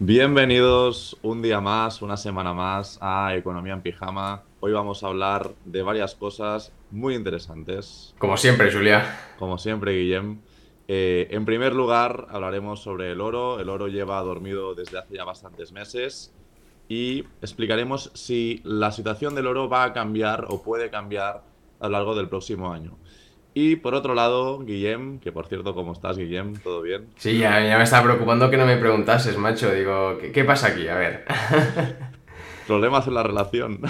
Bienvenidos un día más, una semana más a Economía en Pijama. Hoy vamos a hablar de varias cosas muy interesantes. Como siempre, Julia. Como siempre, Guillem. Eh, en primer lugar, hablaremos sobre el oro. El oro lleva dormido desde hace ya bastantes meses y explicaremos si la situación del oro va a cambiar o puede cambiar a lo largo del próximo año. Y por otro lado, Guillem, que por cierto, ¿cómo estás, Guillem? ¿Todo bien? Sí, ya, me estaba preocupando que no me preguntases, macho. Digo, ¿qué, qué pasa aquí? A ver. Problemas en la relación.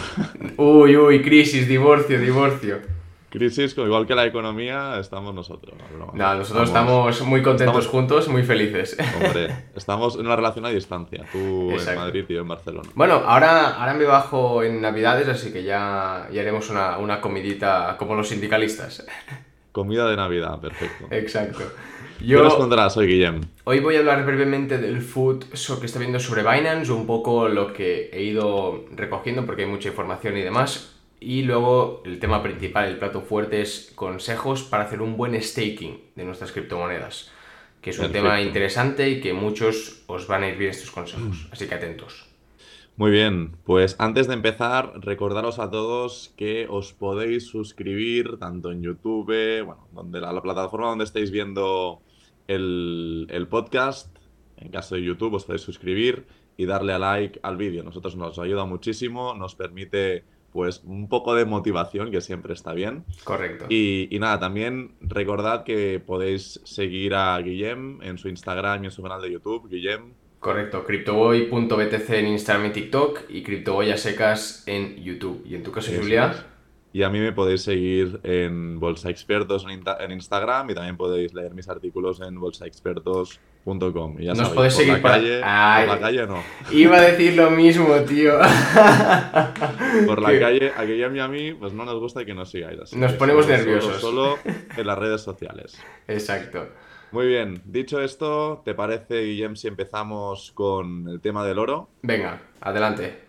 uy, uy, crisis, divorcio, divorcio. Crisis, igual que la economía, estamos nosotros. No, nosotros estamos, muy contentos juntos, muy felices. Hombre, estamos en una relación a distancia, tú en Madrid y yo en Barcelona. Bueno, ahora, ahora me bajo en Navidades, así que ya, ya haremos una, una comidita como los sindicalistas. Comida de Navidad, perfecto. Exacto. Yo, ¿Qué nos contarás hoy, Guillem? Hoy voy a hablar brevemente del food que está viendo sobre Binance, un poco lo que he ido recogiendo porque hay mucha información y demás. Y luego el tema principal, el plato fuerte, es consejos para hacer un buen staking de nuestras criptomonedas, que es un tema interesante y que muchos os van a ir bien estos consejos. Así que atentos. Muy bien, pues antes de empezar, recordaros a todos que os podéis suscribir tanto en YouTube, bueno, donde la, plataforma donde estáis viendo el, el, podcast, en caso de YouTube os podéis suscribir y darle a like al vídeo. Nosotros nos ayuda muchísimo, nos permite pues un poco de motivación, que siempre está bien. Correcto. Y, nada, también recordad que podéis seguir a Guillem en su Instagram y en su canal de YouTube, Guillem. Correcto, CryptoBoy.btc en Instagram y TikTok y CryptoBoy a secas en YouTube. ¿Y en tu caso, Julia? Y a mí me podéis seguir en Bolsa Expertos en, Instagram y también podéis leer mis artículos en bolsaexpertos.com. Nos podéis seguir por la, calle, por la calle no. Iba a decir lo mismo, tío. por la calle, a Guillermo y a mí, pues no nos gusta que nos sigáis. nos ponemos nerviosos. Solo, en las redes sociales. Exacto. Muy bien, dicho esto, ¿te parece, Guillem, si empezamos con el tema del oro? Venga, adelante.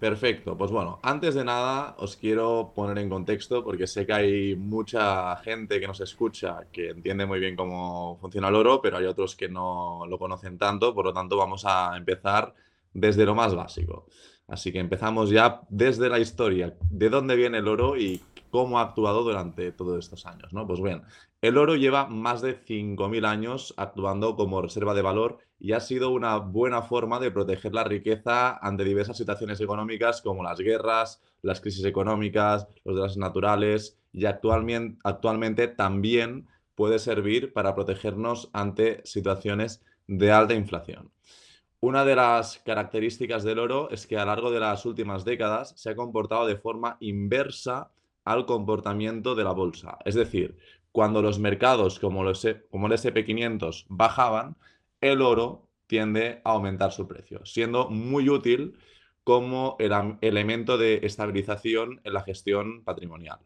Perfecto, pues bueno, antes de nada os quiero poner en contexto porque sé que hay mucha gente que nos escucha que entiende muy bien cómo funciona el oro, pero hay otros que no lo conocen tanto, por lo tanto vamos a empezar desde lo más básico. Así que empezamos ya desde la historia, de dónde viene el oro y cómo ha actuado durante todos estos años, ¿no? Pues bien, el oro lleva más de 5.000 años actuando como reserva de valor y ha sido una buena forma de proteger la riqueza ante diversas situaciones económicas como las guerras, las crisis económicas, los desastres naturales y actualmente, actualmente también puede servir para protegernos ante situaciones de alta inflación. Una de las características del oro es que a lo largo de las últimas décadas se ha comportado de forma inversa al comportamiento de la bolsa. Es decir, cuando los mercados como, los, como el SP500 bajaban, el oro tiende a aumentar su precio, siendo muy útil como el elemento de estabilización en la gestión patrimonial.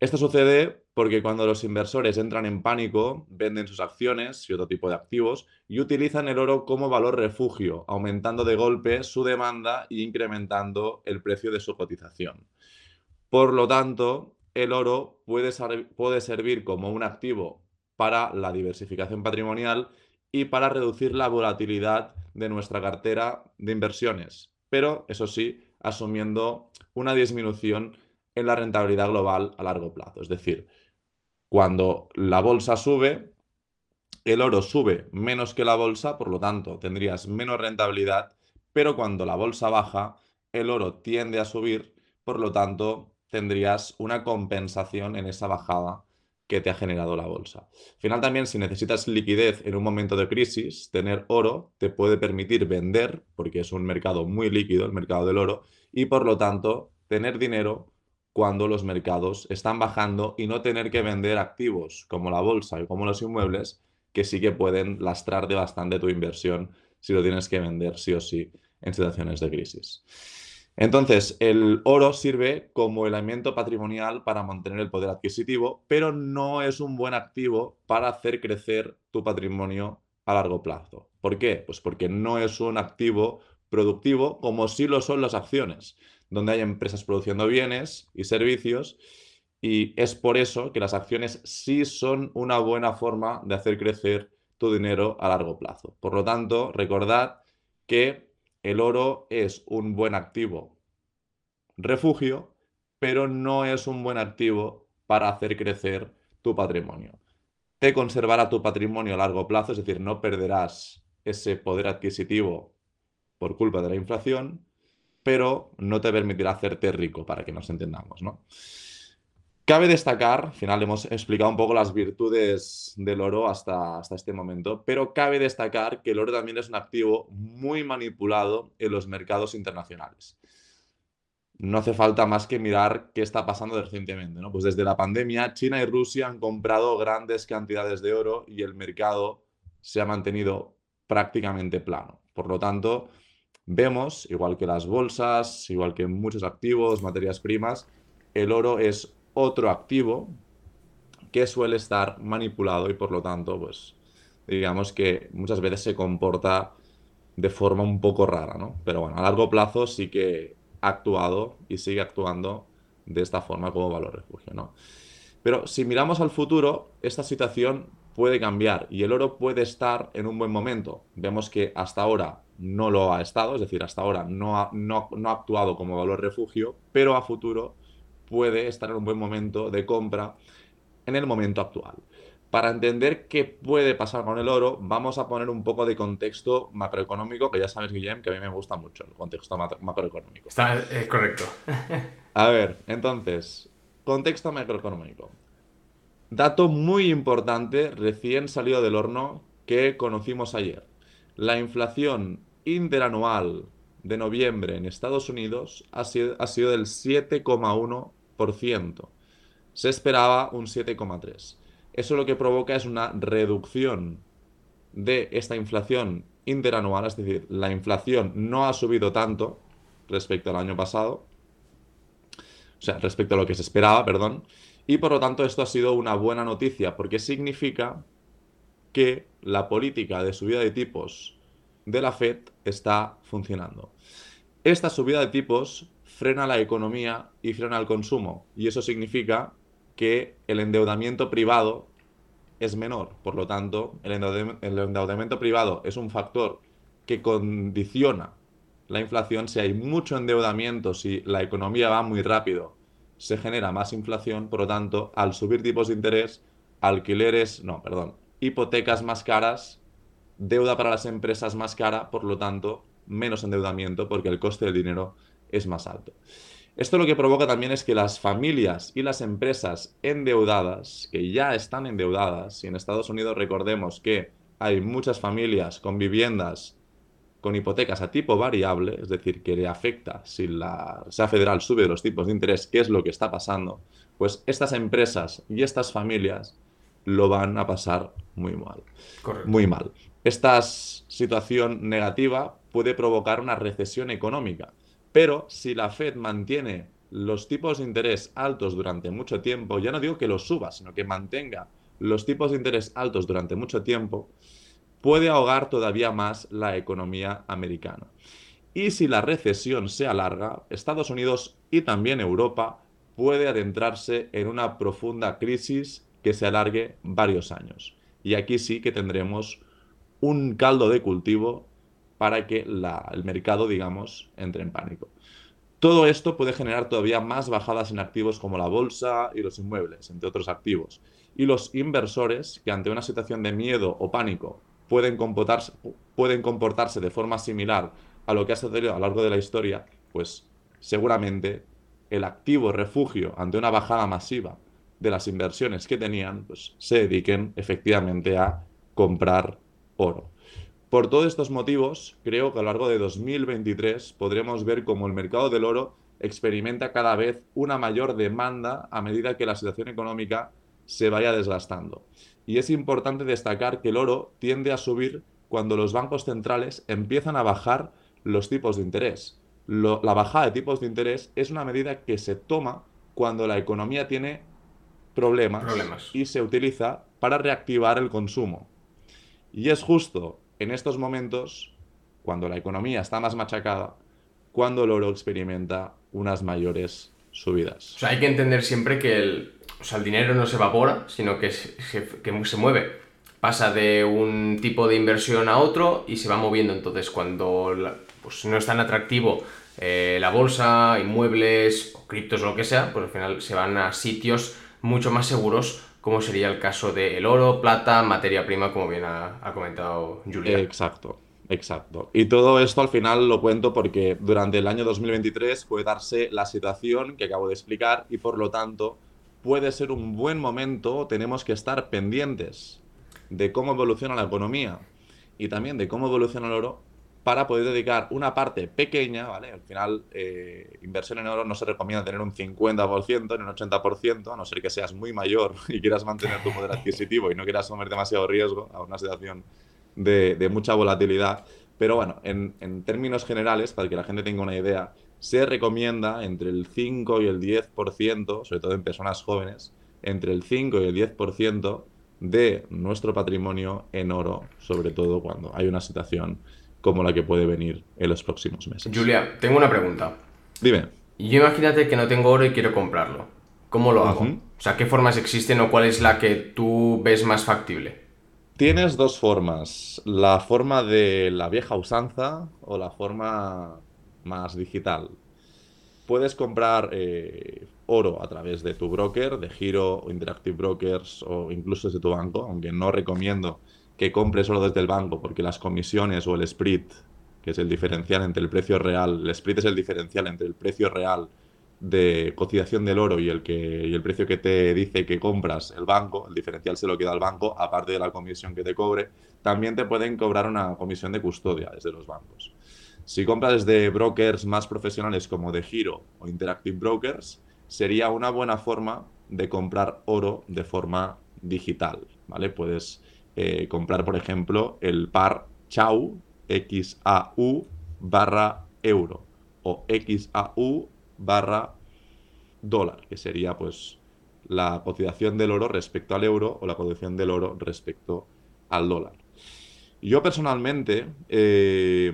Esto sucede porque cuando los inversores entran en pánico, venden sus acciones y otro tipo de activos y utilizan el oro como valor refugio, aumentando de golpe su demanda e incrementando el precio de su cotización. Por lo tanto, el oro puede, servir como un activo para la diversificación patrimonial y para reducir la volatilidad de nuestra cartera de inversiones, pero eso sí, asumiendo una disminución en la rentabilidad global a largo plazo. Es decir, cuando la bolsa sube, el oro sube menos que la bolsa, por lo tanto tendrías menos rentabilidad, pero cuando la bolsa baja, el oro tiende a subir, por lo tanto tendrías una compensación en esa bajada que te ha generado la bolsa. Al final también, si necesitas liquidez en un momento de crisis, tener oro te puede permitir vender, porque es un mercado muy líquido, el mercado del oro, y por lo tanto tener dinero cuando los mercados están bajando y no tener que vender activos como la bolsa y como los inmuebles, que sí que pueden lastrar de bastante tu inversión si lo tienes que vender sí o sí en situaciones de crisis. Entonces, el oro sirve como elemento patrimonial para mantener el poder adquisitivo, pero no es un buen activo para hacer crecer tu patrimonio a largo plazo. ¿Por qué? Pues porque no es un activo productivo como sí lo son las acciones, donde hay empresas produciendo bienes y servicios y es por eso que las acciones sí son una buena forma de hacer crecer tu dinero a largo plazo. Por lo tanto, recordad que el oro es un buen activo refugio, pero no es un buen activo para hacer crecer tu patrimonio. Te conservará tu patrimonio a largo plazo, es decir, no perderás ese poder adquisitivo por culpa de la inflación, pero no te permitirá hacerte rico, para que nos entendamos, ¿no? Cabe destacar, al final hemos explicado un poco las virtudes del oro hasta, hasta este momento, pero cabe destacar que el oro también es un activo muy manipulado en los mercados internacionales. No hace falta más que mirar qué está pasando recientemente, ¿no? Pues desde la pandemia, China y Rusia han comprado grandes cantidades de oro y el mercado se ha mantenido prácticamente plano. Por lo tanto, vemos, igual que las bolsas, igual que muchos activos, materias primas, el oro es otro activo que suele estar manipulado y por lo tanto, pues digamos que muchas veces se comporta de forma un poco rara, ¿no? Pero bueno, a largo plazo sí que ha actuado y sigue actuando de esta forma como valor refugio, ¿no? Pero si miramos al futuro, esta situación puede cambiar y el oro puede estar en un buen momento. Vemos que hasta ahora no lo ha estado, es decir, hasta ahora no ha, no, no ha actuado como valor refugio, pero a futuro puede estar en un buen momento de compra en el momento actual. Para entender qué puede pasar con el oro, vamos a poner un poco de contexto macroeconómico, que ya sabes, Guillem, que a mí me gusta mucho el contexto macroeconómico. Está es correcto. a ver, entonces, contexto macroeconómico. Dato muy importante, recién salido del horno, que conocimos ayer. La inflación interanual de noviembre en Estados Unidos ha sido, ha sido del 7,1%. Se esperaba un 7,3%. Eso lo que provoca es una reducción de esta inflación interanual, es decir, la inflación no ha subido tanto respecto al año pasado, o sea, respecto a lo que se esperaba, perdón, y por lo tanto esto ha sido una buena noticia porque significa que la política de subida de tipos de la Fed está funcionando. Esta subida de tipos frena la economía y frena el consumo. Y eso significa que el endeudamiento privado es menor. Por lo tanto, el endeudamiento privado es un factor que condiciona la inflación. Si hay mucho endeudamiento, si la economía va muy rápido, se genera más inflación. Por lo tanto, al subir tipos de interés, alquileres, no, perdón, hipotecas más caras, deuda para las empresas más cara, por lo tanto, menos endeudamiento porque el coste del dinero es más alto. Esto lo que provoca también es que las familias y las empresas endeudadas, que ya están endeudadas, y en Estados Unidos recordemos que hay muchas familias con viviendas con hipotecas a tipo variable, es decir, que le afecta si la Reserva Federal sube los tipos de interés, qué es lo que está pasando, pues estas empresas y estas familias lo van a pasar muy mal. Muy mal. Esta situación negativa puede provocar una recesión económica. Pero si la Fed mantiene los tipos de interés altos durante mucho tiempo, ya no digo que los suba, sino que mantenga los tipos de interés altos durante mucho tiempo, puede ahogar todavía más la economía americana. Y si la recesión se alarga, Estados Unidos y también Europa puede adentrarse en una profunda crisis que se alargue varios años. Y aquí sí que tendremos un caldo de cultivo para que el mercado, digamos, entre en pánico. Todo esto puede generar todavía más bajadas en activos como la bolsa y los inmuebles, entre otros activos. Y los inversores, que ante una situación de miedo o pánico pueden comportarse, pueden comportarse de forma similar a lo que ha sucedido a lo largo de la historia, pues seguramente el activo refugio ante una bajada masiva de las inversiones que tenían, pues se dediquen efectivamente a comprar oro. Por todos estos motivos, creo que a lo largo de 2023 podremos ver cómo el mercado del oro experimenta cada vez una mayor demanda a medida que la situación económica se vaya desgastando. Y es importante destacar que el oro tiende a subir cuando los bancos centrales empiezan a bajar los tipos de interés. la bajada de tipos de interés es una medida que se toma cuando la economía tiene problemas. y se utiliza para reactivar el consumo. Y es justo en estos momentos, cuando la economía está más machacada, cuando el oro experimenta unas mayores subidas. O sea, hay que entender siempre que el, o sea, el dinero no se evapora, sino que se, mueve pasa de un tipo de inversión a otro y se va moviendo. Entonces, cuando pues, no es tan atractivo eh, la bolsa, inmuebles o criptos lo que sea, pues al final se van a sitios mucho más seguros, como sería el caso del oro, plata, materia prima, como bien ha, ha comentado Julia. Exacto. Exacto. Y todo esto al final lo cuento porque durante el año 2023 puede darse la situación que acabo de explicar y por lo tanto puede ser un buen momento, tenemos que estar pendientes de cómo evoluciona la economía y también de cómo evoluciona el oro para poder dedicar una parte pequeña, ¿vale? Al final, eh, inversión en oro no se recomienda tener un 50% ni un 80%, a no ser que seas muy mayor y quieras mantener tu poder adquisitivo y no quieras tomar demasiado riesgo a una situación de, mucha volatilidad. Pero bueno, en, en, términos generales, para que la gente tenga una idea, se recomienda entre el 5 y el 10%, sobre todo en personas jóvenes, entre el 5 y el 10% de nuestro patrimonio en oro, sobre todo cuando hay una situación como la que puede venir en los próximos meses. Julia, tengo una pregunta. Dime. Yo imagínate que no tengo oro y quiero comprarlo. ¿Cómo lo hago? O sea, ¿qué formas existen o cuál es la que tú ves más factible? Tienes dos formas, la forma de la vieja usanza o la forma más digital. Puedes comprar eh, oro a través de tu broker, de Giro o Interactive Brokers o incluso desde tu banco, aunque no recomiendo que compres oro desde el banco porque las comisiones o el split, que es el diferencial entre el precio real, el split es el diferencial entre el precio real de cotización del oro y el, que, y el precio que te dice que compras el banco, el diferencial se lo queda al banco, aparte de la comisión que te cobre, también te pueden cobrar una comisión de custodia desde los bancos. Si compras desde brokers más profesionales como de Giro o Interactive Brokers, sería una buena forma de comprar oro de forma digital, ¿vale? Puedes eh, comprar, por ejemplo, el par Chau XAU barra euro o XAU barra dólar, que sería pues la cotización del oro respecto al euro o la cotización del oro respecto al dólar. Yo personalmente eh,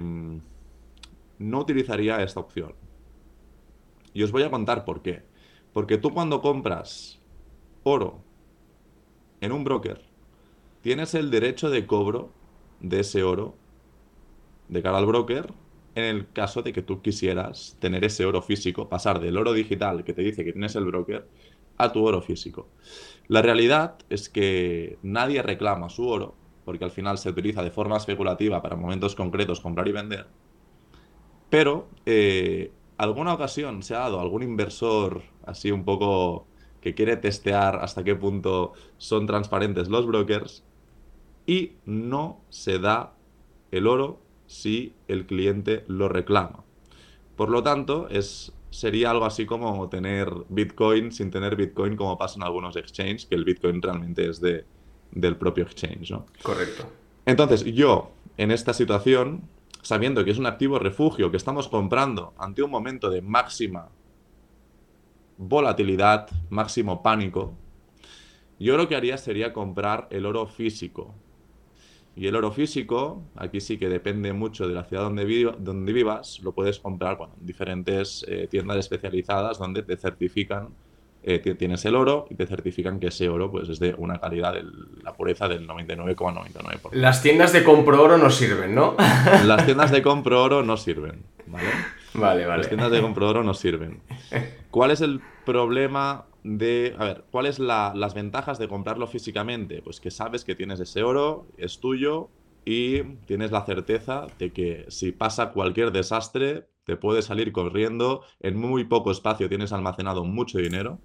no utilizaría esta opción. Y os voy a contar por qué. Porque tú cuando compras oro en un broker, tienes el derecho de cobro de ese oro de cara al broker en el caso de que tú quisieras tener ese oro físico, pasar del oro digital que te dice que tienes el broker a tu oro físico. La realidad es que nadie reclama su oro, porque al final se utiliza de forma especulativa para momentos concretos comprar y vender. Pero eh, alguna ocasión se ha dado algún inversor así un poco que quiere testear hasta qué punto son transparentes los brokers y no se da el oro si el cliente lo reclama. Por lo tanto, es, sería algo así como tener Bitcoin sin tener Bitcoin como pasa en algunos exchanges, que el Bitcoin realmente es de, del propio exchange, ¿no? Correcto. Entonces, yo, en esta situación, sabiendo que es un activo refugio que estamos comprando ante un momento de máxima volatilidad, máximo pánico, yo lo que haría sería comprar el oro físico, y el oro físico, aquí sí que depende mucho de la ciudad donde, donde vivas, lo puedes comprar en diferentes eh, tiendas especializadas donde te certifican, eh, tienes el oro y te certifican que ese oro pues, es de una calidad, de la pureza del 99,99%. Las tiendas de compro oro no sirven, ¿no? Las tiendas de compro oro no sirven, ¿vale? Vale, vale. Las tiendas de compro oro no sirven. ¿Cuál es el problema de, a ver, ¿cuáles las ventajas de comprarlo físicamente? Pues que sabes que tienes ese oro, es tuyo y tienes la certeza de que si pasa cualquier desastre, te puedes salir corriendo, en muy poco espacio tienes almacenado mucho dinero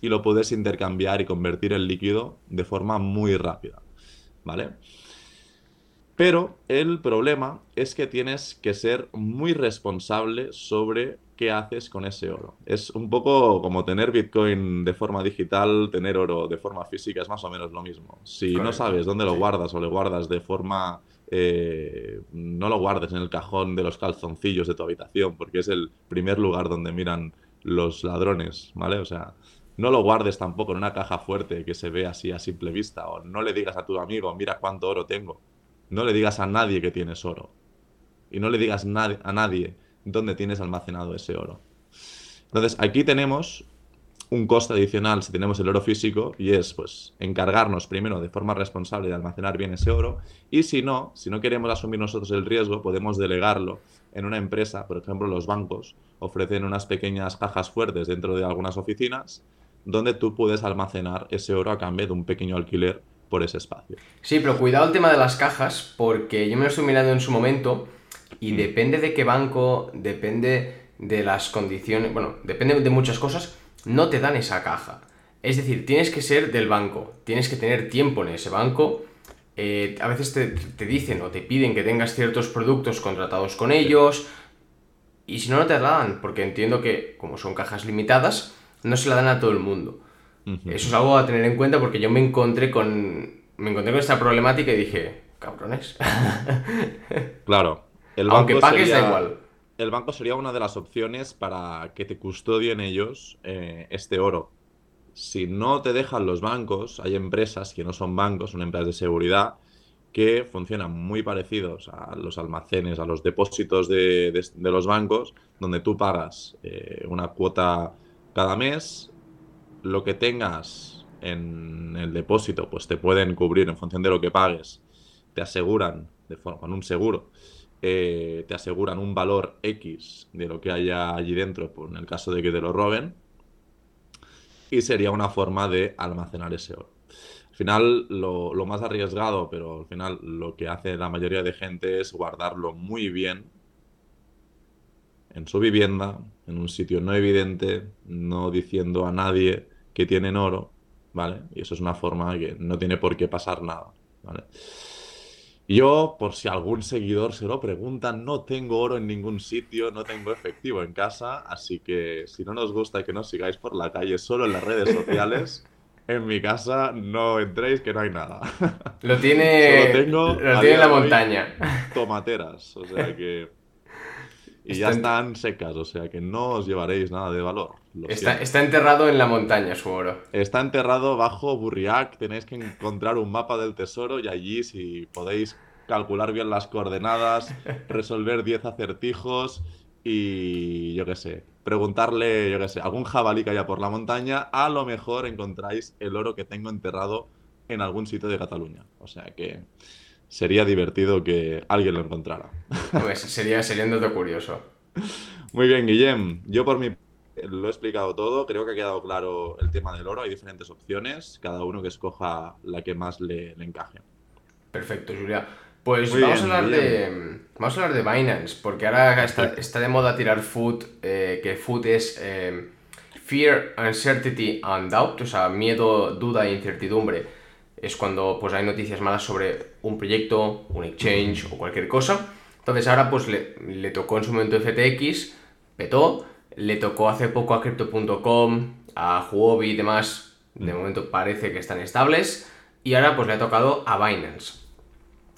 y lo puedes intercambiar y convertir en líquido de forma muy rápida, ¿vale? Pero el problema es que tienes que ser muy responsable sobre qué haces con ese oro. Es un poco como tener Bitcoin de forma digital, tener oro de forma física, es más o menos lo mismo. Si no sabes dónde lo guardas o lo guardas de forma... Eh, no lo guardes en el cajón de los calzoncillos de tu habitación, porque es el primer lugar donde miran los ladrones, ¿vale? O sea, no lo guardes tampoco en una caja fuerte que se ve así a simple vista, o no le digas a tu amigo, mira cuánto oro tengo. No le digas a nadie que tienes oro. Y no le digas a nadie dónde tienes almacenado ese oro. Entonces, aquí tenemos un coste adicional si tenemos el oro físico y es pues encargarnos primero de forma responsable de almacenar bien ese oro y si no, si no queremos asumir nosotros el riesgo, podemos delegarlo en una empresa, por ejemplo los bancos ofrecen unas pequeñas cajas fuertes dentro de algunas oficinas donde tú puedes almacenar ese oro a cambio de un pequeño alquiler por ese espacio. Sí, pero cuidado el tema de las cajas porque yo me lo estoy mirando en su momento y mm. depende de qué banco, depende de las condiciones, bueno, depende de muchas cosas no te dan esa caja. Es decir, tienes que ser del banco, tienes que tener tiempo en ese banco. Eh, a veces te, dicen o te piden que tengas ciertos productos contratados con ellos. Y si no, no te la dan, porque entiendo que, como son cajas limitadas, no se la dan a todo el mundo. Eso es algo a tener en cuenta porque yo me encontré con. Me encontré con esta problemática y dije, cabrones. claro. El banco Aunque pagues da igual el banco sería una de las opciones para que te custodien ellos eh, este oro. Si no te dejan los bancos, hay empresas que no son bancos, son empresas de seguridad que funcionan muy parecidos a los almacenes, a los depósitos de, los bancos, donde tú pagas eh, una cuota cada mes, lo que tengas en el depósito, pues te pueden cubrir en función de lo que pagues, te aseguran de forma, con un seguro eh, te aseguran un valor X de lo que haya allí dentro, por en el caso de que te lo roben, y sería una forma de almacenar ese oro. Al final, lo, lo, más arriesgado, pero al final lo que hace la mayoría de gente es guardarlo muy bien en su vivienda, en un sitio no evidente, no diciendo a nadie que tienen oro, ¿vale? Y eso es una forma que no tiene por qué pasar nada, ¿vale? Yo, por si algún seguidor se lo pregunta, no tengo oro en ningún sitio, no tengo efectivo en casa, así que si no nos gusta que nos sigáis por la calle solo en las redes sociales, en mi casa no entréis que no hay nada. Lo tiene, tengo, lo tiene en la montaña. Tomateras, o sea que... Y ya están secas, o sea que no os llevaréis nada de valor. Está, está, enterrado en la montaña su oro. Está enterrado bajo Burriac. Tenéis que encontrar un mapa del tesoro y allí, si podéis calcular bien las coordenadas, resolver 10 acertijos y yo qué sé, preguntarle, yo qué sé, algún jabalí que haya por la montaña, a lo mejor encontráis el oro que tengo enterrado en algún sitio de Cataluña. O sea que sería divertido que alguien lo encontrara. Pues sería, sería un dato curioso. Muy bien, Guillem. Yo por mi lo he explicado todo, creo que ha quedado claro el tema del oro, hay diferentes opciones, cada uno que escoja la que más le, encaje. Perfecto, Julia. Pues vamos, a hablar de, vamos a hablar de Binance, porque ahora está, de moda tirar food, eh, que food es eh, fear, uncertainty and doubt, o sea, miedo, duda e incertidumbre. Es cuando pues, hay noticias malas sobre un proyecto, un exchange o cualquier cosa. Entonces ahora pues le, le tocó en su momento FTX, petó, le tocó hace poco a Crypto.com, a Huobi y demás. De mm. momento parece que están estables. Y ahora pues le ha tocado a Binance.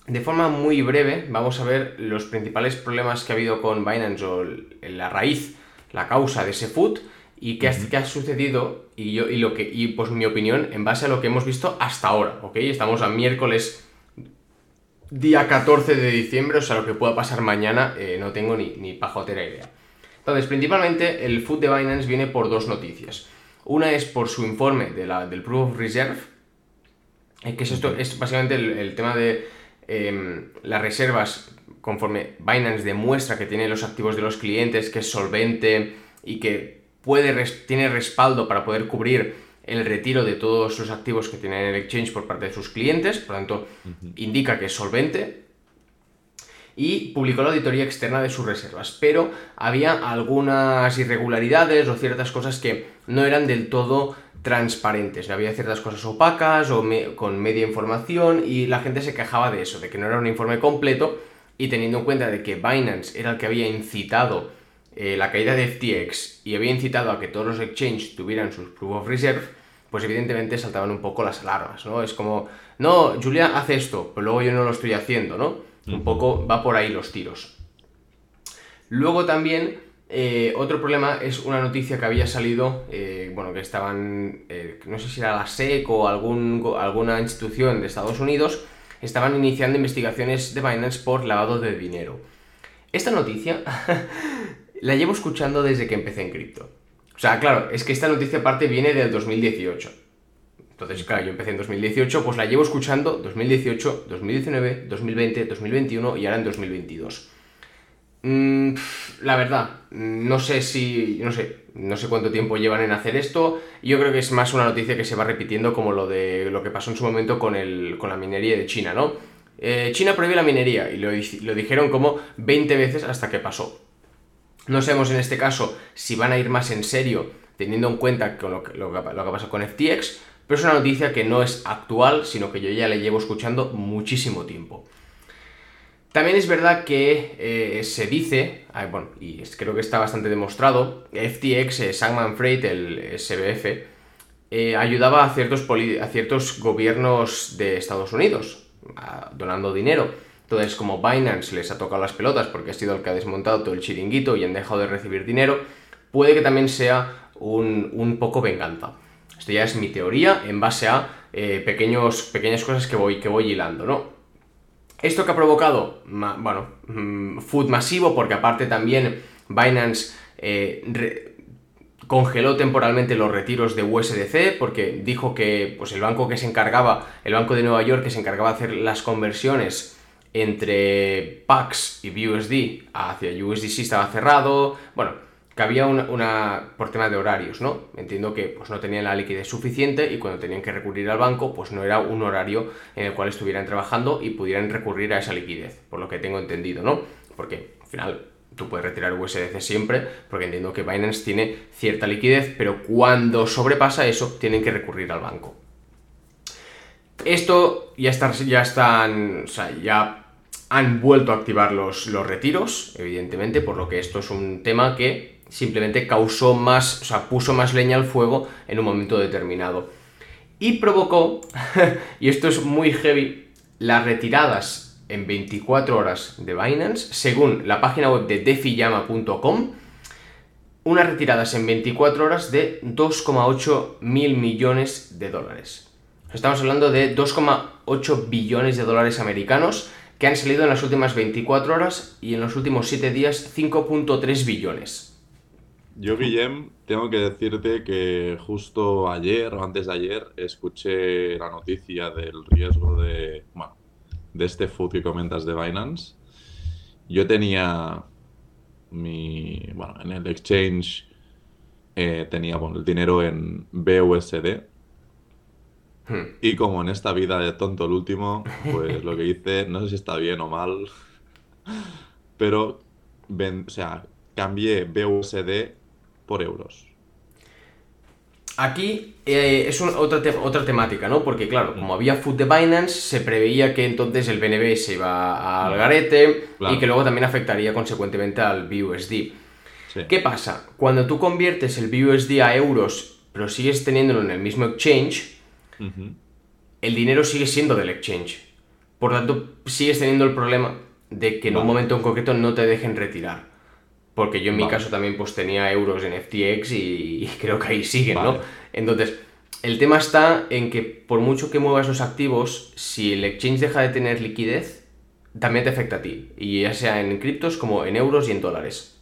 De forma muy breve vamos a ver los principales problemas que ha habido con Binance o la raíz, la causa de ese foot y qué, ha, sucedido y, yo, y, lo que, y pues mi opinión en base a lo que hemos visto hasta ahora, ¿ok? Estamos a miércoles día 14 de diciembre, o sea, lo que pueda pasar mañana eh, no tengo ni, ni pajotera idea. Entonces, principalmente el food de Binance viene por dos noticias. Una es por su informe de la, del Proof of Reserve, eh, que es esto, es básicamente el, tema de em, las reservas conforme Binance demuestra que tiene los activos de los clientes, que es solvente y que puede, tiene respaldo para poder cubrir el retiro de todos los activos que tienen en el exchange por parte de sus clientes, por lo tanto, indica que es solvente, y publicó la auditoría externa de sus reservas, pero había algunas irregularidades o ciertas cosas que no eran del todo transparentes, había ciertas cosas opacas o con media información y la gente se quejaba de eso, de que no era un informe completo y teniendo en cuenta de que Binance era el que había incitado eh, la caída de FTX y había incitado a que todos los exchanges tuvieran sus proof of reserve, pues evidentemente saltaban un poco las alarmas, ¿no? Es como, no, Julia hace esto, pero luego yo no lo estoy haciendo, ¿no? Un poco va por ahí los tiros. Luego también, eh, otro problema es una noticia que había salido, eh, bueno, que estaban, eh, no sé si era la SEC o algún, alguna institución de Estados Unidos, estaban iniciando investigaciones de Binance por lavado de dinero. Esta noticia la llevo escuchando desde que empecé en cripto. O sea, claro, es que esta noticia aparte viene del 2018. Entonces, claro, yo empecé en 2018, pues la llevo escuchando 2018, 2019, 2020, 2021 y ahora en 2022. Mm, la verdad, no sé si, no sé, no sé cuánto tiempo llevan en hacer esto. Yo creo que es más una noticia que se va repitiendo como lo de lo que pasó en su momento con, el, con la minería de China, ¿no? Eh, China prohíbe la minería y lo, lo dijeron como 20 veces hasta que pasó. No sabemos en este caso si van a ir más en serio, teniendo en cuenta lo que, lo que, pasado con FTX, pero es una noticia que no es actual, sino que yo ya la llevo escuchando muchísimo tiempo. También es verdad que eh, se dice, bueno, y creo que está bastante demostrado, FTX, eh, Sangman Freight, el SBF, eh, ayudaba a ciertos, a ciertos gobiernos de Estados Unidos, donando dinero. Entonces, como Binance les ha tocado las pelotas porque ha sido el que ha desmontado todo el chiringuito y han dejado de recibir dinero, puede que también sea un, poco venganza. Esto ya es mi teoría en base a pequeños, pequeñas cosas que voy, que voy hilando, ¿no? Esto que ha provocado, bueno, mm, food masivo, porque aparte también Binance eh, congeló temporalmente los retiros de USDC, porque dijo que pues, el banco que se encargaba, el Banco de Nueva York que se encargaba de hacer las conversiones entre PAX y BUSD hacia USDC estaba cerrado. Bueno, que había una, por tema de horarios, ¿no? Entiendo que pues, no tenían la liquidez suficiente y cuando tenían que recurrir al banco, pues no era un horario en el cual estuvieran trabajando y pudieran recurrir a esa liquidez, por lo que tengo entendido, ¿no? Porque al final tú puedes retirar USDC siempre, porque entiendo que Binance tiene cierta liquidez, pero cuando sobrepasa eso, tienen que recurrir al banco. Esto ya, está, ya están, o sea, ya han vuelto a activar los, los retiros, evidentemente, por lo que esto es un tema que simplemente causó más, o sea, puso más leña al fuego en un momento determinado. Y provocó, y esto es muy heavy, las retiradas en 24 horas de Binance, según la página web de defiyama.com, unas retiradas en 24 horas de 2,8 mil millones de dólares. Estamos hablando de 2,8 billones de dólares americanos que han salido en las últimas 24 horas y en los últimos 7 días 5.3 billones. Yo, Guillem, tengo que decirte que justo ayer o antes de ayer escuché la noticia del riesgo de, bueno, de este food que comentas de Binance. Yo tenía mi, bueno, en el exchange eh, tenía el dinero en BUSD. Hmm. Y como en esta vida de tonto el último, pues lo que hice, no sé si está bien o mal, pero, o sea, cambié BUSD por euros. Aquí eh, es otra, otra temática, ¿no? Porque claro, como había food de Binance, se preveía que entonces el BNB se iba al garete y que luego también afectaría consecuentemente al BUSD. ¿Qué pasa? Cuando tú conviertes el BUSD a euros, pero sigues teniéndolo en el mismo exchange, el dinero sigue siendo del exchange. Por tanto, sigues teniendo el problema de que en un momento en concreto no te dejen retirar. Porque yo en mi caso también pues tenía euros en FTX y, creo que ahí siguen, ¿no? Entonces, el tema está en que por mucho que muevas los activos, si el exchange deja de tener liquidez, también te afecta a ti. Y ya sea en criptos como en euros y en dólares.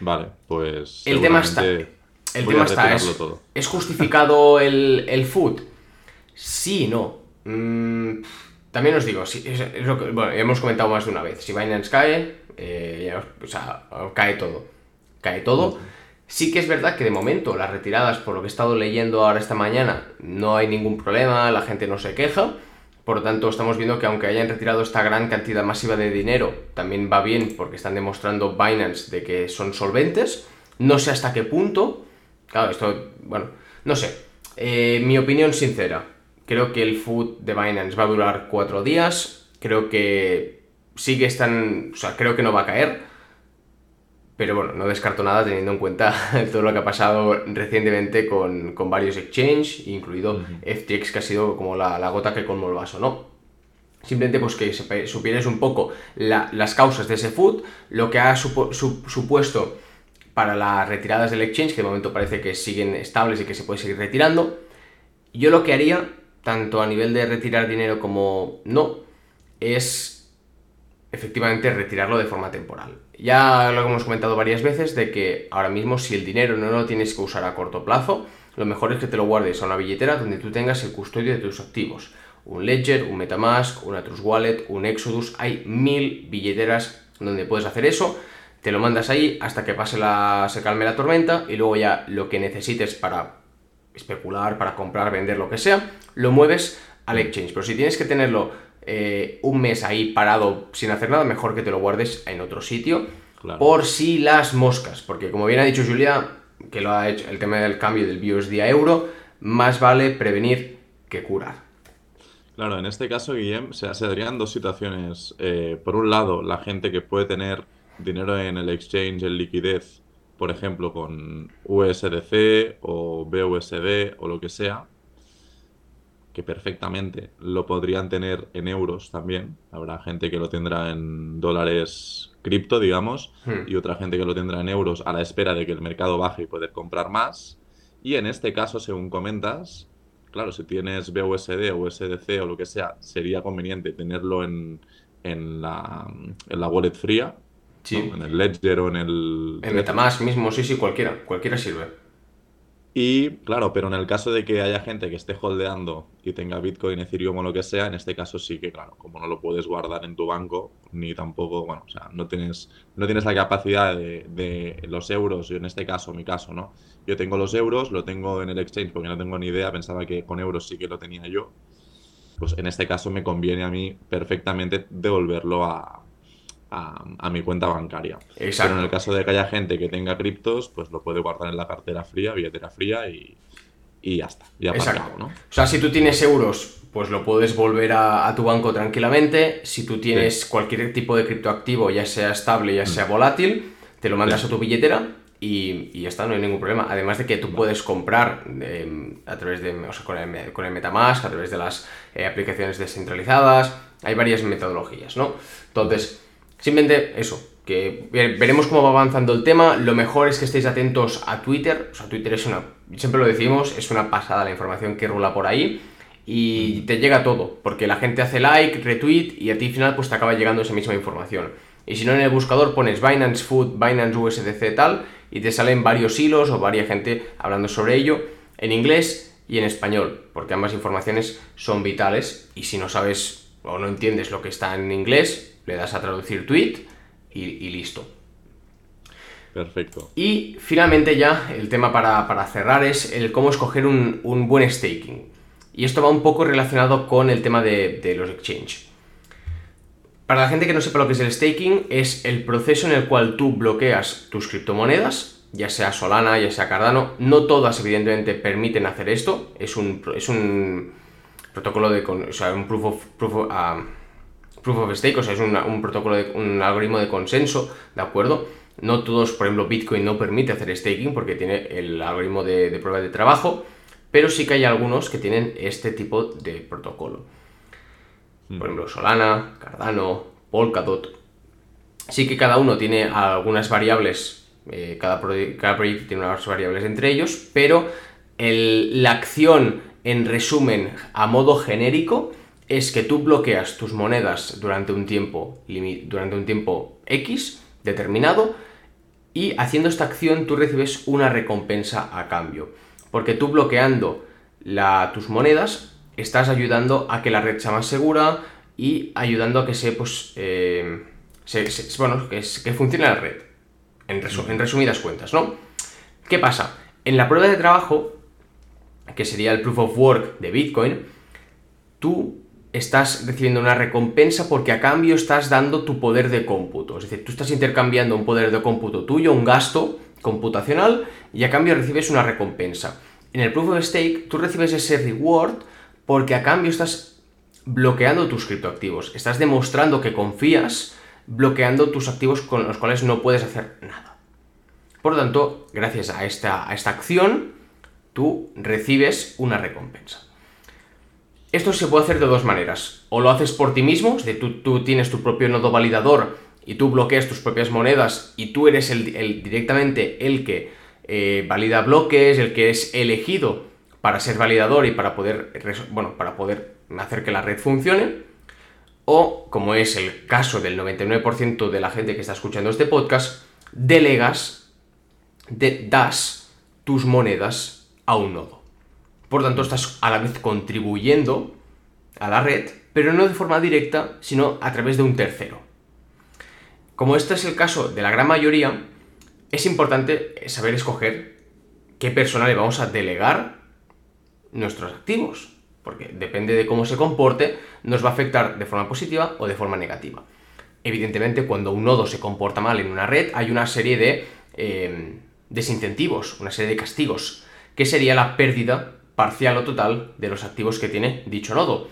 Vale, pues... El tema está... El tema está, ¿es, justificado el, el food? Sí no. Mm, también os digo, si, bueno, hemos comentado más de una vez, si Binance cae, eh, o sea, cae todo. Cae todo. Sí que es verdad que de momento las retiradas, por lo que he estado leyendo ahora esta mañana, no hay ningún problema, la gente no se queja. Por lo tanto, estamos viendo que aunque hayan retirado esta gran cantidad masiva de dinero, también va bien porque están demostrando Binance de que son solventes. No sé hasta qué punto. Claro, esto, bueno, no sé. Eh, mi opinión sincera. Creo que el food de Binance va a durar cuatro días. Creo que sigue están, o sea, creo que no va a caer. Pero bueno, no descarto nada teniendo en cuenta todo lo que ha pasado recientemente con, varios exchanges, incluido FTX, que ha sido como la, gota que colmó el vaso, ¿no? Simplemente pues que supierais un poco las causas de ese food, lo que ha supuesto para las retiradas del exchange, que de momento parece que siguen estables y que se puede seguir retirando. Yo lo que haría, tanto a nivel de retirar dinero como no, es efectivamente retirarlo de forma temporal. Ya lo hemos comentado varias veces de que ahora mismo si el dinero no lo tienes que usar a corto plazo, lo mejor es que te lo guardes a una billetera donde tú tengas el custodio de tus activos. Un Ledger, un Metamask, una Trust Wallet, un Exodus, hay mil billeteras donde puedes hacer eso. Te lo mandas ahí hasta que pase la, se calme la tormenta y luego ya lo que necesites para especular, para comprar, vender, lo que sea, lo mueves al exchange. Pero si tienes que tenerlo eh, un mes ahí parado sin hacer nada, mejor que te lo guardes en otro sitio. Por si las moscas, porque como bien ha dicho Julia, que lo ha hecho el tema del cambio del BUSD a euro, más vale prevenir que curar. Claro, en este caso, Guillem, se, darían dos situaciones. Eh, por un lado, la gente que puede tener dinero en el exchange en liquidez, por ejemplo, con USDC o BUSD o lo que sea, que perfectamente lo podrían tener en euros también. Habrá gente que lo tendrá en dólares cripto, digamos, hmm. y otra gente que lo tendrá en euros a la espera de que el mercado baje y poder comprar más. Y en este caso, según comentas, claro, si tienes BUSD o USDC o lo que sea, sería conveniente tenerlo en, en, la, en la wallet fría, en el Ledger o en el... En Metamask mismo, sí, sí, cualquiera, cualquiera sirve. Y claro, pero en el caso de que haya gente que esté holdeando y tenga Bitcoin, Ethereum o lo que sea, en este caso sí que, claro, como no lo puedes guardar en tu banco, ni tampoco, bueno, o sea, no tienes, no tienes la capacidad de, los euros, y en este caso, mi caso, ¿no? Yo tengo los euros, lo tengo en el exchange porque no tengo ni idea, pensaba que con euros sí que lo tenía yo. Pues en este caso me conviene a mí perfectamente devolverlo a, a, mi cuenta bancaria. Pero en el caso de que haya gente que tenga criptos, pues lo puede guardar en la cartera fría, billetera fría y, ya está. Ya Exacto. ¿no? O sea, si tú tienes euros, pues lo puedes volver a, tu banco tranquilamente. Si tú tienes cualquier tipo de criptoactivo, ya sea estable, ya sea mm. volátil, te lo mandas a tu billetera y, ya está, no hay ningún problema. Además de que tú puedes comprar em, a través de, o sea, con, el, con el Metamask, a través de las eh, aplicaciones descentralizadas, hay varias metodologías, ¿no? Entonces, Simplemente eso, que veremos cómo va avanzando el tema. Lo mejor es que estéis atentos a Twitter. O sea, Twitter es una, siempre lo decimos, es una pasada la información que rula por ahí. Y te llega todo, porque la gente hace like, retweet y a ti al final pues te acaba llegando esa misma información. Y si no en el buscador pones Binance Food, Binance USDC tal, y te salen varios hilos o varias gente hablando sobre ello en inglés y en español, porque ambas informaciones son vitales y si no sabes o no entiendes lo que está en inglés, le das a traducir tweet y, listo. Perfecto. Y finalmente ya el tema para, cerrar es el cómo escoger un, buen staking. Y esto va un poco relacionado con el tema de, los exchange. Para la gente que no sepa lo que es el staking, es el proceso en el cual tú bloqueas tus criptomonedas, ya sea Solana, ya sea Cardano. No todas, evidentemente, permiten hacer esto. Es un, es un protocolo de. O sea, un proof of. Proof of ah, Proof of Stake, o sea, es un protocolo, de, un algoritmo de consenso, ¿de acuerdo? No todos, por ejemplo, Bitcoin no permite hacer staking porque tiene el algoritmo de, prueba de trabajo, pero sí que hay algunos que tienen este tipo de protocolo. Por mm. ejemplo, Solana, Cardano, Polkadot. Sí que cada uno tiene algunas variables, eh, cada, proyecto tiene unas variables entre ellos, pero la acción en resumen a modo genérico es que tú bloqueas tus monedas durante un tiempo, durante un tiempo X determinado y haciendo esta acción tú recibes una recompensa a cambio. Porque tú bloqueando tus monedas estás ayudando a que la red sea más segura y ayudando a que se, pues, eh, bueno, que, funcione la red. En, en resumidas cuentas, ¿no? ¿Qué pasa? En la prueba de trabajo, que sería el proof of work de Bitcoin, tú estás recibiendo una recompensa porque a cambio estás dando tu poder de cómputo. Es decir, tú estás intercambiando un poder de cómputo tuyo, un gasto computacional, y a cambio recibes una recompensa. En el Proof of Stake, tú recibes ese reward porque a cambio estás bloqueando tus criptoactivos. Estás demostrando que confías bloqueando tus activos con los cuales no puedes hacer nada. Por lo tanto, gracias a esta, a esta acción, tú recibes una recompensa. Esto se puede hacer de dos maneras. O lo haces por ti mismo, es decir, tú, tienes tu propio nodo validador y tú bloqueas tus propias monedas y tú eres el, directamente el que eh, valida bloques, el que es elegido para ser validador y para poder, bueno, para poder hacer que la red funcione. O, como es el caso del 99% de la gente que está escuchando este podcast, delegas, das tus monedas a un nodo. Por tanto, estás a la vez contribuyendo a la red, pero no de forma directa, sino a través de un tercero. Como este es el caso de la gran mayoría, es importante saber escoger qué persona le vamos a delegar nuestros activos, porque depende de cómo se comporte, nos va a afectar de forma positiva o de forma negativa. Evidentemente, cuando un nodo se comporta mal en una red, hay una serie de em, desincentivos, una serie de castigos, que sería la pérdida parcial o total de los activos que tiene dicho nodo.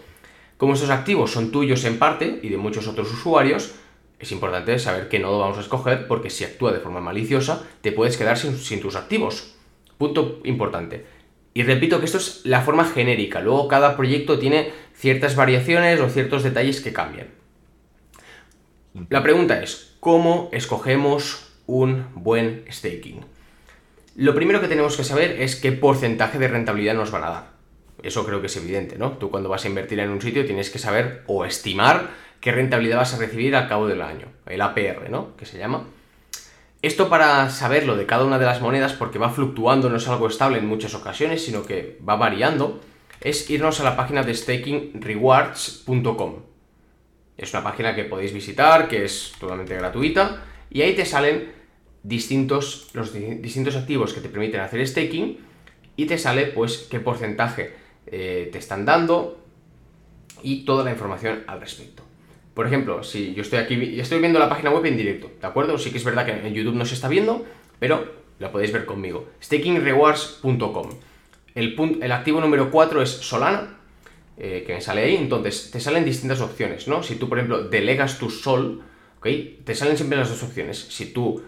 Como estos activos son tuyos en parte y de muchos otros usuarios, es importante saber qué nodo vamos a escoger porque si actúa de forma maliciosa te puedes quedar sin, tus activos. Punto importante. Y repito que esto es la forma genérica, luego cada proyecto tiene ciertas variaciones o ciertos detalles que cambian. La pregunta es, ¿cómo escogemos un buen staking? Lo primero que tenemos que saber es qué porcentaje de rentabilidad nos van a dar. Eso creo que es evidente, ¿no? Tú cuando vas a invertir en un sitio tienes que saber o estimar qué rentabilidad vas a recibir al cabo del año, el APR, ¿no? Que se llama. Esto para saberlo de cada una de las monedas, porque va fluctuando, no es algo estable en muchas ocasiones, sino que va variando, es irnos a la página de stakingrewards.com. Es una página que podéis visitar, que es totalmente gratuita, y ahí te salen distintos, los distintos activos que te permiten hacer staking, y te sale pues qué porcentaje eh, te están dando y toda la información al respecto. Por ejemplo, si yo estoy aquí estoy viendo la página web en directo, ¿de acuerdo? Sí que es verdad que en YouTube no se está viendo, pero la podéis ver conmigo. stakingrewards.com. El, el activo número 4 es Solana, eh, que me sale ahí. Entonces, te salen distintas opciones, ¿no? Si tú, por ejemplo, delegas tu Sol, ¿ok? Te salen siempre las dos opciones. Si tú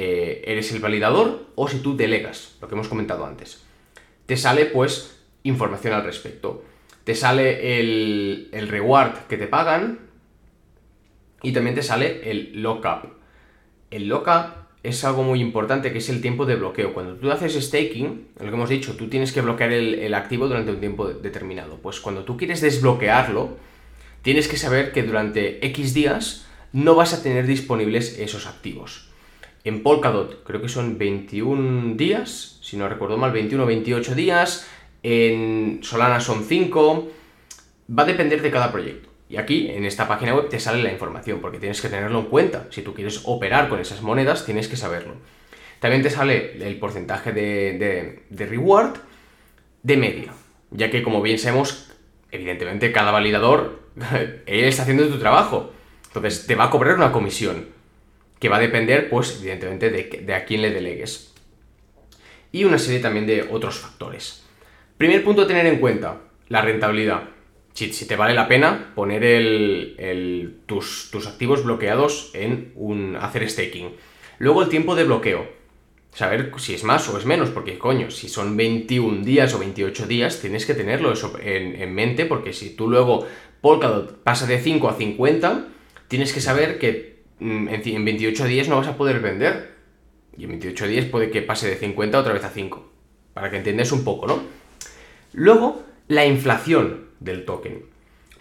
eh, eres el validador o si tú delegas, lo que hemos comentado antes. Te sale, pues, información al respecto. Te sale el, el reward que te pagan, y también te sale el lockup. El lockup es algo muy importante que es el tiempo de bloqueo. Cuando tú haces staking, lo que hemos dicho, tú tienes que bloquear el, activo durante un tiempo determinado. Pues cuando tú quieres desbloquearlo, tienes que saber que durante X días no vas a tener disponibles esos activos. En Polkadot creo que son 21 días, si no recuerdo mal, 21 o 28 días. En Solana son 5. Va a depender de cada proyecto. Y aquí, en esta página web, te sale la información, porque tienes que tenerlo en cuenta. Si tú quieres operar con esas monedas, tienes que saberlo. También te sale el porcentaje de, reward de media, ya que como bien sabemos, evidentemente cada validador, él está haciendo tu trabajo. Entonces te va a cobrar una comisión, que va a depender, pues, evidentemente, de, de a quién le delegues. Y una serie también de otros factores. Primer punto a tener en cuenta, la rentabilidad si, te vale la pena poner tus, activos bloqueados en un hacer staking. Luego el tiempo de bloqueo. Saber si es más o es menos, porque coño, si son 21 días o 28 días, tienes que tenerlo eso en, mente, porque si tú luego Polkadot pasa de 5 a 50, tienes que saber que en 28 días no vas a poder vender. Y en 28 días puede que pase de 50 otra vez a 5. Para que entiendas un poco, ¿no? Luego, la inflación del token.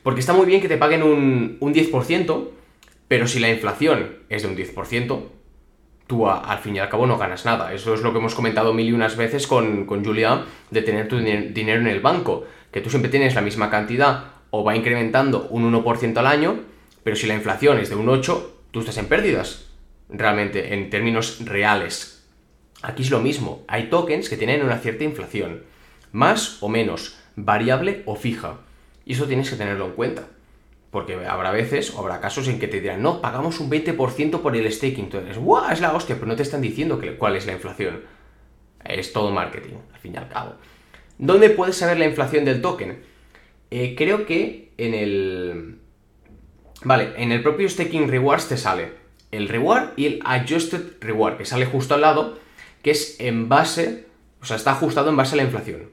Porque está muy bien que te paguen un, 10%, pero si la inflación es de un 10%, tú al fin y al cabo no ganas nada. Eso es lo que hemos comentado mil y unas veces con, con Julia de tener tu dinero en el banco, que tú siempre tienes la misma cantidad o va incrementando un 1% al año, pero si la inflación es de un 8%, tú estás en pérdidas, realmente, en términos reales. Aquí es lo mismo, hay tokens que tienen una cierta inflación, más o menos, variable o fija. Y eso tienes que tenerlo en cuenta. Porque habrá veces o habrá casos en que te dirán, no, pagamos un 20% por el staking. Entonces, ¡guau! Es la hostia, pero no te están diciendo que, cuál es la inflación. Es todo marketing, al fin y al cabo. ¿Dónde puedes saber la inflación del token? Eh, creo que en el. Vale, en el propio staking rewards te sale el reward y el adjusted reward, que sale justo al lado, que es en base. O sea, está ajustado en base a la inflación.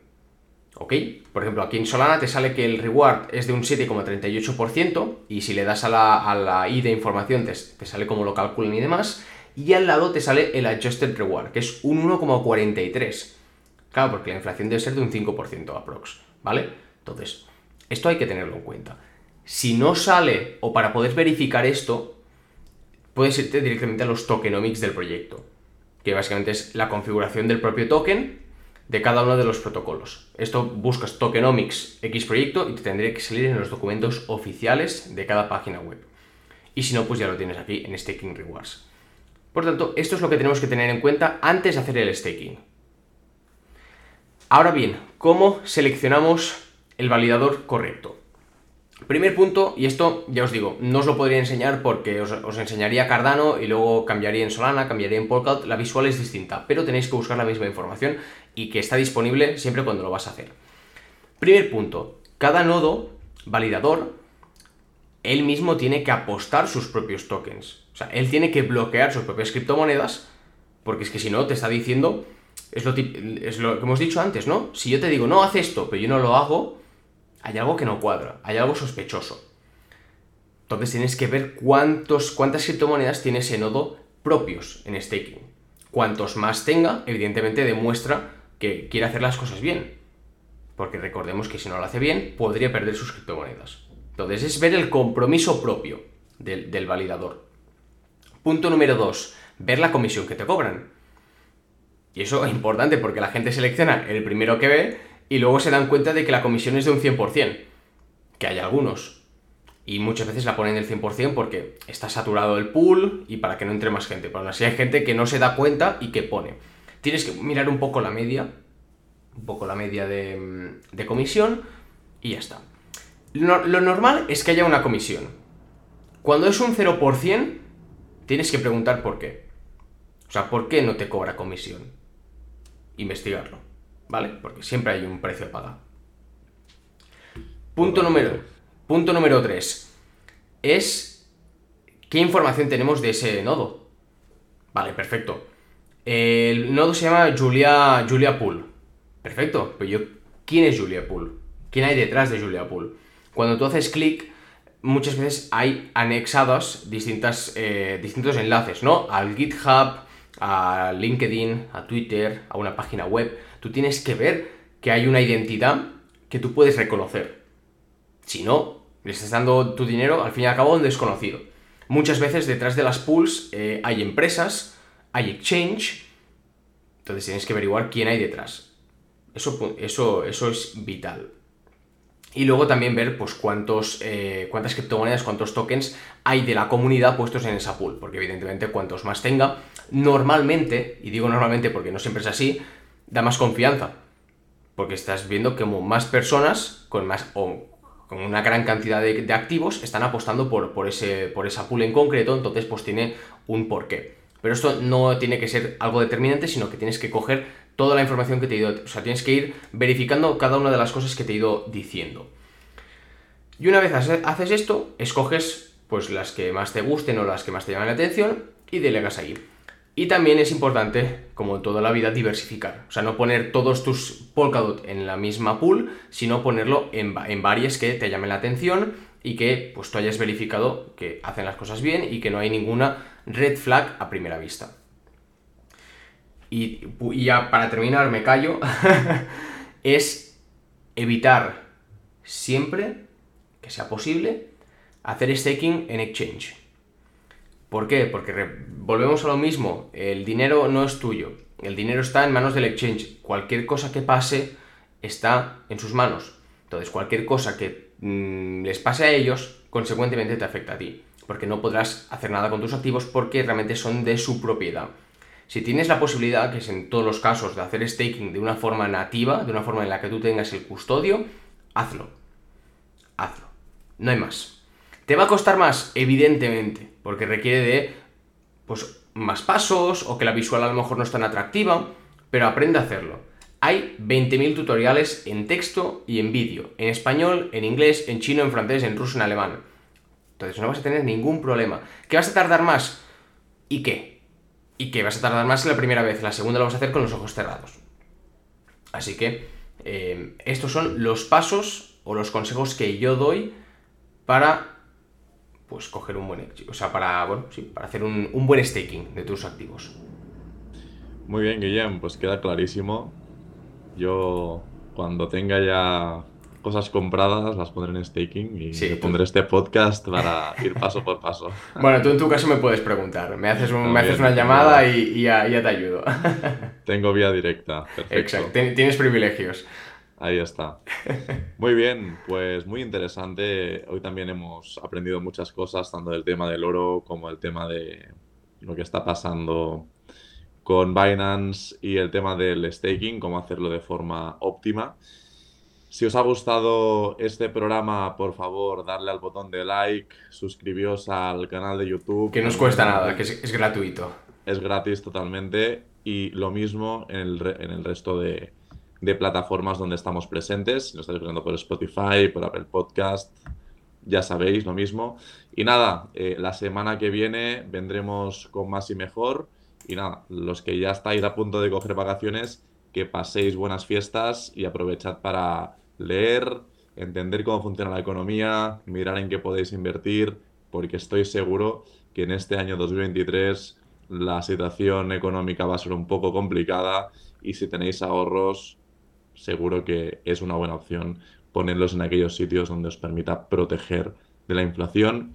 ¿Ok? Por ejemplo, aquí en Solana te sale que el reward es de un 7,38% y si le das a la, I de información te, sale como lo calculan y demás. Y al lado te sale el adjusted reward, que es un 1,43. Claro, porque la inflación debe ser de un 5% aprox, ¿vale? Entonces, esto hay que tenerlo en cuenta. Si no sale, o para poder verificar esto, puedes irte directamente a los tokenomics del proyecto, que básicamente es la configuración del propio token de cada uno de los protocolos. Esto buscas tokenomics X proyecto y te tendría que salir en los documentos oficiales de cada página web. Y si no, pues ya lo tienes aquí en Staking Rewards. Por tanto, esto es lo que tenemos que tener en cuenta antes de hacer el staking. Ahora bien, ¿cómo seleccionamos el validador correcto? Primer punto, y esto ya os digo, no os lo podría enseñar porque os, enseñaría Cardano y luego cambiaría en Solana, cambiaría en Polkadot, la visual es distinta, pero tenéis que buscar la misma información y que está disponible siempre cuando lo vas a hacer. Primer punto, cada nodo validador, él mismo tiene que apostar sus propios tokens. O sea, él tiene que bloquear sus propias criptomonedas, porque es que si no, te está diciendo, es lo, es lo que hemos dicho antes, ¿no? Si yo te digo, no, haz esto, pero yo no lo hago, hay algo que no cuadra, hay algo sospechoso. Entonces tienes que ver cuántos, cuántas criptomonedas tiene ese nodo propios en staking. Cuantos más tenga, evidentemente demuestra que quiere hacer las cosas bien. Porque recordemos que si no lo hace bien, podría perder sus criptomonedas. Entonces es ver el compromiso propio del, validador. Punto número 2. Ver la comisión que te cobran. Y eso es importante porque la gente selecciona el primero que ve y luego se dan cuenta de que la comisión es de un 100%, que hay algunos. Y muchas veces la ponen del 100% porque está saturado el pool y para que no entre más gente. Pero aún así hay gente que no se da cuenta y que pone. Tienes que mirar un poco la media, un poco la media de, comisión y ya está. Lo, lo normal es que haya una comisión. Cuando es un 0%, tienes que preguntar por qué. O sea, ¿por qué no te cobra comisión? Investigarlo. ¿Vale? Porque siempre hay un precio a pagar. Punto número, punto número 3 es qué información tenemos de ese nodo. Vale, perfecto. El nodo se llama Julia, Julia Pool. Perfecto, pero yo, ¿quién es Julia Pool? ¿Quién hay detrás de Julia Pool? Cuando tú haces clic, muchas veces hay anexados distintas, eh, distintos enlaces, ¿no? Al GitHub, a LinkedIn, a Twitter, a una página web. Tú tienes que ver que hay una identidad que tú puedes reconocer. Si no, le estás dando tu dinero al fin y al cabo a un desconocido. Muchas veces detrás de las pools eh, hay empresas, hay exchange, entonces tienes que averiguar quién hay detrás. Eso, eso, eso es vital. Y luego también ver pues cuántos, eh, cuántas criptomonedas, cuántos tokens hay de la comunidad puestos en esa pool. Porque evidentemente cuantos más tenga, normalmente, y digo normalmente porque no siempre es así, da más confianza. Porque estás viendo como más personas con más o con una gran cantidad de, activos están apostando por, ese, por esa pool en concreto, entonces pues tiene un porqué. Pero esto no tiene que ser algo determinante, sino que tienes que coger toda la información que te he ido, o sea, tienes que ir verificando cada una de las cosas que te he ido diciendo. Y una vez haces esto, escoges pues las que más te gusten o las que más te llaman la atención y delegas ahí. Y también es importante, como en toda la vida, diversificar. O sea, no poner todos tus Polkadot en la misma pool, sino ponerlo en, en varias que te llamen la atención y que pues tú hayas verificado que hacen las cosas bien y que no hay ninguna red flag a primera vista. Y, ya para terminar, me callo, es evitar siempre que sea posible hacer staking en exchange. ¿Por qué? Porque volvemos a lo mismo, el dinero no es tuyo, el dinero está en manos del exchange, cualquier cosa que pase está en sus manos. Entonces, cualquier cosa que mm, les pase a ellos, consecuentemente te afecta a ti, porque no podrás hacer nada con tus activos porque realmente son de su propiedad. Si tienes la posibilidad, que es en todos los casos, de hacer staking de una forma nativa, de una forma en la que tú tengas el custodio, hazlo. Hazlo. No hay más. ¿Te va a costar más? Evidentemente, porque requiere de pues, más pasos o que la visual a lo mejor no es tan atractiva, pero aprende a hacerlo. Hay 20.000 tutoriales en texto y en vídeo, en español, en inglés, en chino, en francés, en ruso, en alemán. Entonces no vas a tener ningún problema. ¿Que vas a tardar más? ¿Y qué? y que vas a tardar más la primera vez, la segunda lo vas a hacer con los ojos cerrados. Así que eh, estos son los pasos o los consejos que yo doy para pues coger un buen o sea, para, bueno, sí, para hacer un, un buen staking de tus activos. Muy bien, Guillem, pues queda clarísimo. Yo cuando tenga ya cosas compradas las pondré en staking y pondré este podcast para ir paso por paso. Bueno, tú en tu caso me puedes preguntar. Me haces, me haces una llamada y, ya, te ayudo. Tengo vía directa. Perfecto. Exacto. Tienes privilegios. Ahí está. Muy bien, pues muy interesante. Hoy también hemos aprendido muchas cosas, tanto del tema del oro como el tema de lo que está pasando con Binance y el tema del staking, cómo hacerlo de forma óptima. Si os ha gustado este programa, por favor, darle al botón de like, suscribiros al canal de YouTube. Que no os cuesta nada, que es, gratuito. Es gratis totalmente. Y lo mismo en el, en el resto de, de, plataformas donde estamos presentes. Si nos estáis escuchando por Spotify, por Apple Podcast, ya sabéis lo mismo. Y nada, eh, la semana que viene vendremos con más y mejor. Y nada, los que ya estáis a punto de coger vacaciones, que paséis buenas fiestas y aprovechad para leer, entender cómo funciona la economía, mirar en qué podéis invertir, porque estoy seguro que en este año 2023 la situación económica va a ser un poco complicada y si tenéis ahorros, seguro que es una buena opción ponerlos en aquellos sitios donde os permita proteger de la inflación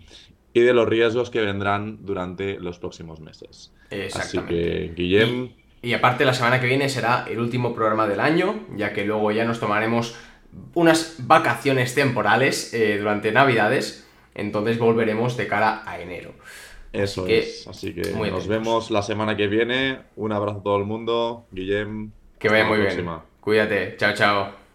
y de los riesgos que vendrán durante los próximos meses. Así que, Guillem... y aparte, la semana que viene será el último programa del año, ya que luego ya nos tomaremos unas vacaciones temporales eh, durante Navidades, entonces volveremos de cara a enero. Eso es, así que nos vemos la semana que viene. Un abrazo a todo el mundo. Guillem. Que vaya muy bien. Cuídate. Chao, chao.